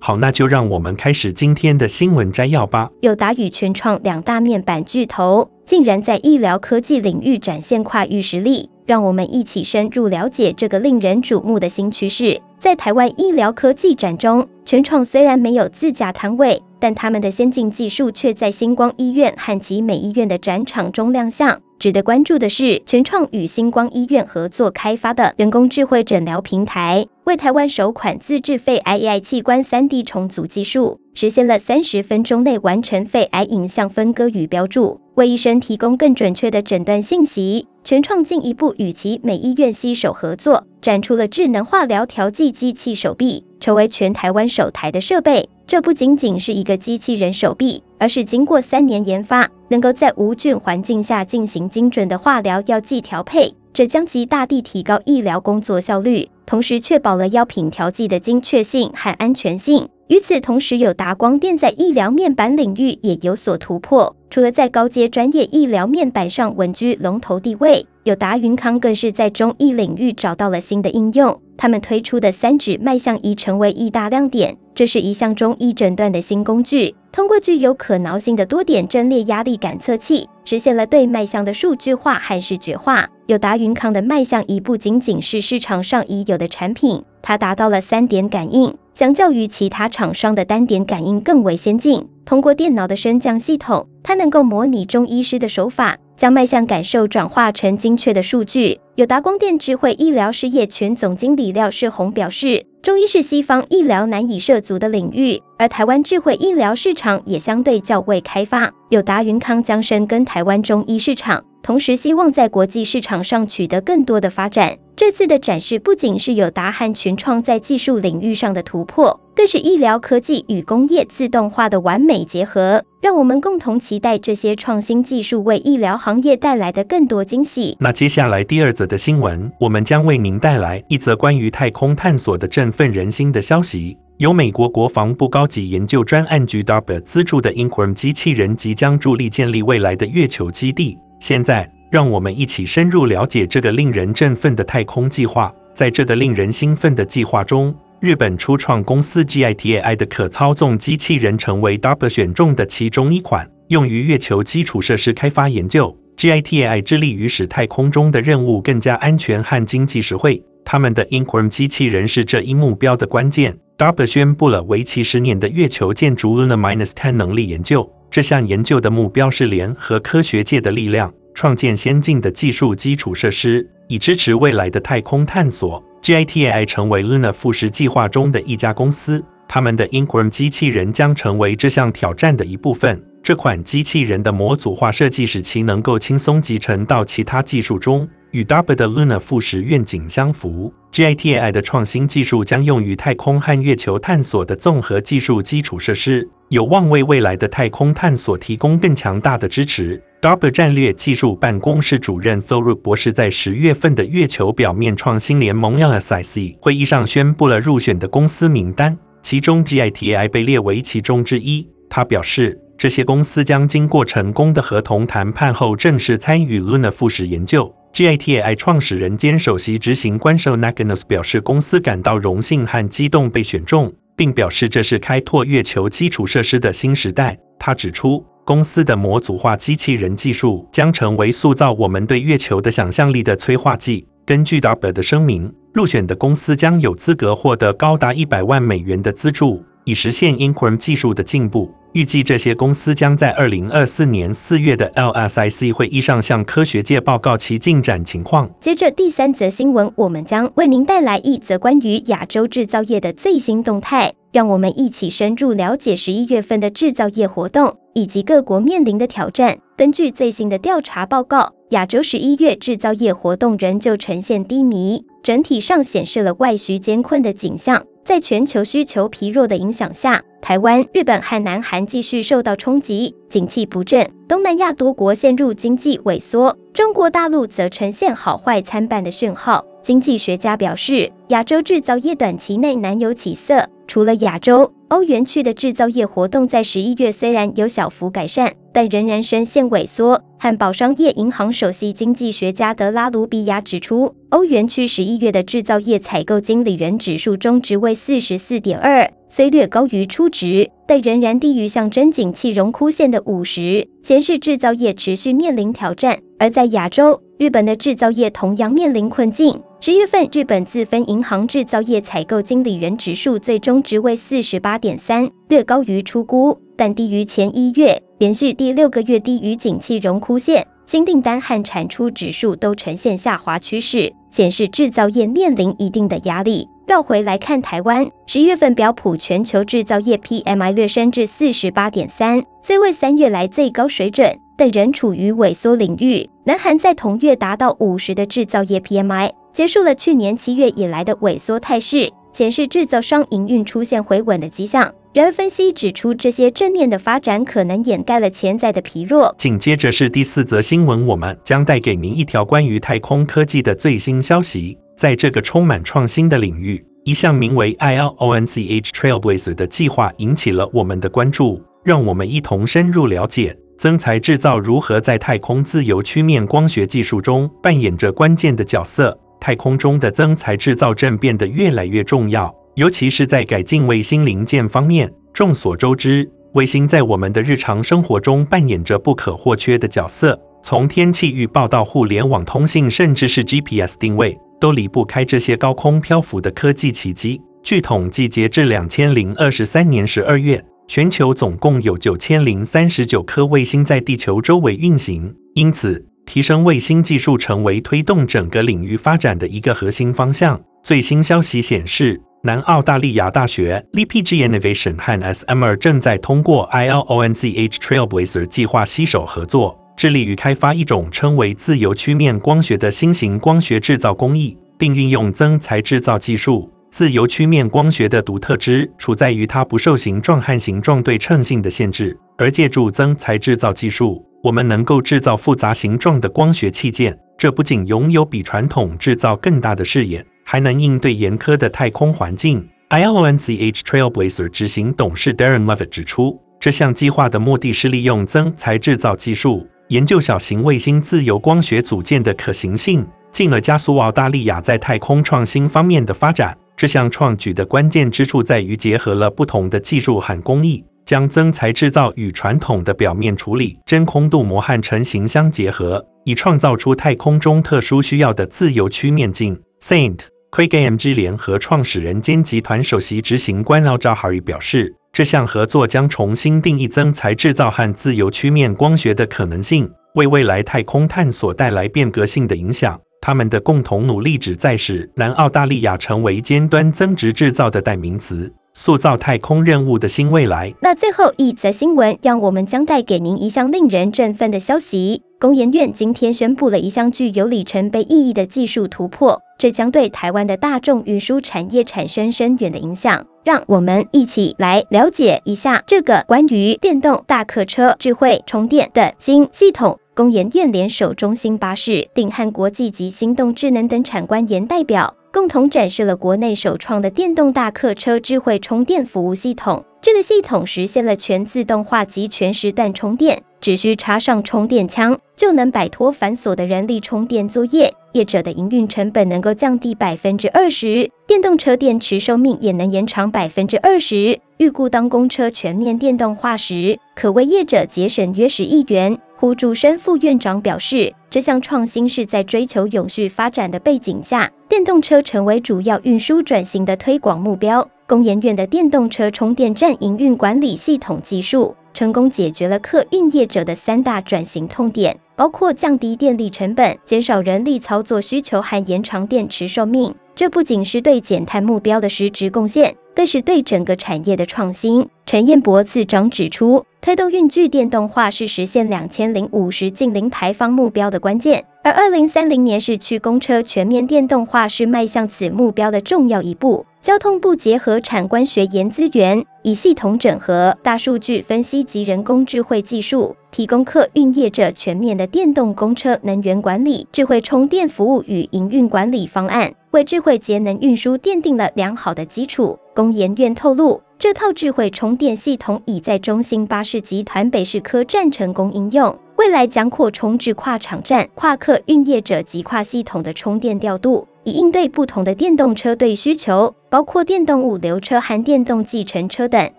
好，那就让我们开始今天的新闻摘要吧。友达与群创两大面板巨头，竟然在医疗科技领域展现跨域实力，让我们一起深入了解这个令人瞩目的新趋势。在台湾医疗科技展中，群创虽然没有自家摊位，但他们的先进技术却在星光医院和集美医院的展场中亮相。值得关注的是，群创与星光医院合作开发的人工智慧诊疗平台，为台湾首款自制肺癌 AI 器官 3D 重组技术，实现了三十分钟内完成肺癌影像分割与标注，为医生提供更准确的诊断信息。全创进一步与其美医院携手合作，展出了智能化疗调剂机器手臂，成为全台湾首台的设备。这不仅仅是一个机器人手臂，而是经过三年研发，能够在无菌环境下进行精准的化疗药剂调配，这将极大地提高医疗工作效率，同时确保了药品调剂的精确性和安全性。与此同时，友达光电在医疗面板领域也有所突破，除了在高阶专业医疗面板上稳居龙头地位，友达云康更是在中医领域找到了新的应用。他们推出的三指脉象仪成为一大亮点。这是一项中医诊断的新工具，通过具有可挠性的多点阵列压力感测器，实现了对脉象的数据化和视觉化。友达云康的脉象仪不仅仅是市场上已有的产品，它达到了三点感应，相较于其他厂商的单点感应更为先进。通过电脑的升降系统，它能够模拟中医师的手法，将脉象感受转化成精确的数据。友达光电智慧医疗事业群总经理廖世宏表示。中医是西方医疗难以涉足的领域，而台湾智慧医疗市场也相对较未开发。友达云康将深耕台湾中医市场，同时希望在国际市场上取得更多的发展。这次的展示不仅是友达和群创在技术领域上的突破，更是医疗科技与工业自动化的完美结合。让我们共同期待这些创新技术为医疗行业带来的更多惊喜。那接下来第二则的新闻，我们将为您带来一则关于太空探索的振奋人心的消息。由美国国防部高级研究专案局 DARPA 资助的 Inquirm 机器人即将助力建立未来的月球基地。现在。让我们一起深入了解这个令人振奋的太空计划。在这个令人兴奋的计划中，日本初创公司 GITAI 的可操纵机器人成为 DARPA 选中的其中一款，用于月球基础设施开发研究。GITAI 致力于使太空中的任务更加安全和经济实惠。他们的 Inquirm 机器人是这一目标的关键。DARPA 宣布了为期十年的月球建筑 Luna-10 能力研究。这项研究的目标是联合科学界的力量。创建先进的技术基础设施，以支持未来的太空探索。GITAI 成为 Luna 复食计划中的一家公司，他们的 Ingram 机器人将成为这项挑战的一部分。这款机器人的模组化设计使其能够轻松集成到其他技术中，与 DARPA 的 Luna 富实愿景相符。GITAI 的创新技术将用于太空和月球探索的综合技术基础设施，有望为未来的太空探索提供更强大的支持。DARPA 战略技术办公室主任 Phil Root 博士在十月份的月球表面创新联盟 LSIC 会议上宣布了入选的公司名单，其中 GITAI 被列为其中之一。他表示，这些公司将经过成功的合同谈判后正式参与 Luna 富实研究。GITAI 创始人兼首席执行官 Shel Nakanos 表示，公司感到荣幸和激动被选中，并表示这是开拓月球基础设施的新时代。他指出，公司的模组化机器人技术将成为塑造我们对月球的想象力的催化剂。根据 DARPA 的声明，入选的公司将有资格获得高达一百万美元的资助，以实现 Inquirm 技术的进步。预计这些公司将在二零二四年四月的 LSIC 会议上向科学界报告其进展情况。接着第三则新闻，我们将为您带来一则关于亚洲制造业的最新动态。让我们一起深入了解十一月份的制造业活动以及各国面临的挑战。根据最新的调查报告，亚洲十一月制造业活动仍旧呈现低迷，整体上显示了外需艰困的景象。在全球需求疲弱的影响下，台湾、日本和南韩继续受到冲击，景气不振。东南亚多国陷入经济萎缩，中国大陆则呈现好坏参半的讯号。经济学家表示，亚洲制造业短期内难有起色。除了亚洲，欧元区的制造业活动在十一月虽然有小幅改善，但仍然深陷萎缩。汉堡商业银行首席经济学家德拉卢比亚指出，欧元区十一月的制造业采购经理人指数中值为四十四点二，虽略高于初值，但仍然低于象征景气荣枯线的五十，显示制造业持续面临挑战。而在亚洲，日本的制造业同样面临困境。十月份，日本自分银行制造业采购经理人指数最终值为四十八点三，略高于出估，但低于前一月，连续第六个月低于景气荣枯线。新订单和产出指数都呈现下滑趋势，显示制造业面临一定的压力。绕回来看台湾，十一月份标普全球制造业 PMI 略升至四十八点三，虽为三月来最高水准，但仍处于萎缩领域。南韩在同月达到五十的制造业 PMI。结束了去年七月以来的萎缩态势，显示制造商营运出现回稳的迹象。然而，分析指出，这些正面的发展可能掩盖了潜在的疲弱。紧接着是第四则新闻，我们将带给您一条关于太空科技的最新消息。在这个充满创新的领域，一项名为 ILONCH Trailblazer 的计划引起了我们的关注。让我们一同深入了解增材制造如何在太空自由曲面光学技术中扮演着关键的角色。太空中的增材制造正变得越来越重要，尤其是在改进卫星零件方面。众所周知，卫星在我们的日常生活中扮演着不可或缺的角色，从天气预报到互联网通信，甚至是 GPS 定位，都离不开这些高空漂浮的科技奇迹。据统计，截至两千零二十三年十二月，全球总共有九千零三十九颗卫星在地球周围运行，因此，提升卫星技术成为推动整个领域发展的一个核心方向。最新消息显示，南澳大利亚大学 LPG Innovation 和 SMR 正在通过 ILONCH Trailblazer 计划携手合作，致力于开发一种称为自由曲面光学的新型光学制造工艺，并运用增材制造技术。自由曲面光学的独特之处在于它不受形状和形状对称性的限制，而借助增材制造技术。我们能够制造复杂形状的光学器件，这不仅拥有比传统制造更大的视野，还能应对严苛的太空环境。I O N C H Trailblazer 执行董事 Darren Levitt 指出，这项计划的目的是利用增材制造技术，研究小型卫星自由光学组件的可行性，进而加速澳大利亚在太空创新方面的发展。这项创举的关键之处在于结合了不同的技术和工艺。将增材制造与传统的表面处理、真空镀膜和成型相结合，以创造出太空中特殊需要的自由曲面镜。Saint Craig AMG 联合创始人兼集团首席执行官 Al Jahari 表示，这项合作将重新定义增材制造和自由曲面光学的可能性，为未来太空探索带来变革性的影响。他们的共同努力旨在使南澳大利亚成为尖端增值制造的代名词。塑造太空任务的新未来。那最后一则新闻，让我们将带给您一项令人振奋的消息：工研院今天宣布了一项具有里程碑意义的技术突破，这将对台湾的大众运输产业产生深远的影响。让我们一起来了解一下这个关于电动大客车智慧充电的新系统。工研院联手中兴巴士、鼎汉国际及心动智能等产官研代表。共同展示了国内首创的电动大客车智慧充电服务系统。这个系统实现了全自动化及全时段充电，只需插上充电枪，就能摆脱繁琐的人力充电作业。业者的营运成本能够降低百分之二十，电动车电池寿命也能延长百分之二十。预估当公车全面电动化时，可为业者节省约十亿元。胡竹生副院长表示，这项创新是在追求永续发展的背景下，电动车成为主要运输转型的推广目标。工研院的电动车充电站营运管理系统技术，成功解决了客运业者的三大转型痛点，包括降低电力成本、减少人力操作需求和延长电池寿命。这不仅是对减碳目标的实质贡献，更是对整个产业的创新。陈彦博次长指出，推动运具电动化是实现两千零五十近零排放目标的关键，而二零三零年市区公车全面电动化是迈向此目标的重要一步。交通部结合产官学研资源，以系统整合、大数据分析及人工智慧技术，提供客运业者全面的电动公车能源管理、智慧充电服务与营运管理方案，为智慧节能运输奠定了良好的基础。工研院透露，这套智慧充电系统已在中兴巴士集团北市科站成功应用，未来将扩充至跨场站、跨客运业者及跨系统的充电调度。以应对不同的电动车队需求，包括电动物流车和电动计程车等，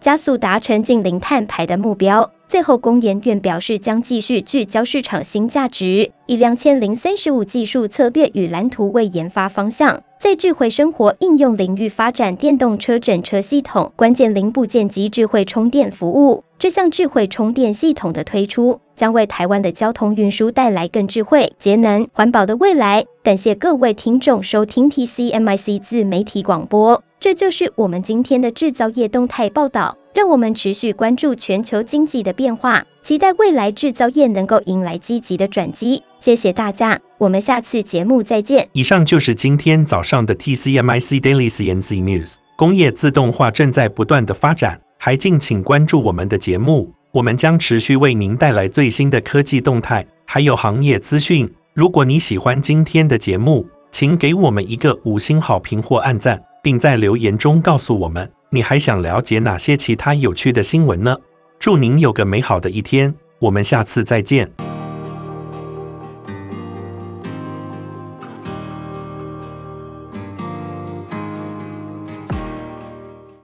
加速达成近零碳排的目标。最后，工研院表示将继续聚焦市场新价值，以两千零三十五技术策略与蓝图为研发方向，在智慧生活应用领域发展电动车整车系统、关键零部件及智慧充电服务。这项智慧充电系统的推出，将为台湾的交通运输带来更智慧、节能、环保的未来。感谢各位听众收听 TCMIC 自媒体广播，这就是我们今天的制造业动态报道。让我们持续关注全球经济的变化，期待未来制造业能够迎来积极的转机。谢谢大家，我们下次节目再见。以上就是今天早上的 TCMIC Daily CNC News。工业自动化正在不断的发展。还敬请关注我们的节目，我们将持续为您带来最新的科技动态，还有行业资讯。如果你喜欢今天的节目，请给我们一个五星好评或按赞，并在留言中告诉我们你还想了解哪些其他有趣的新闻呢？祝您有个美好的一天，我们下次再见。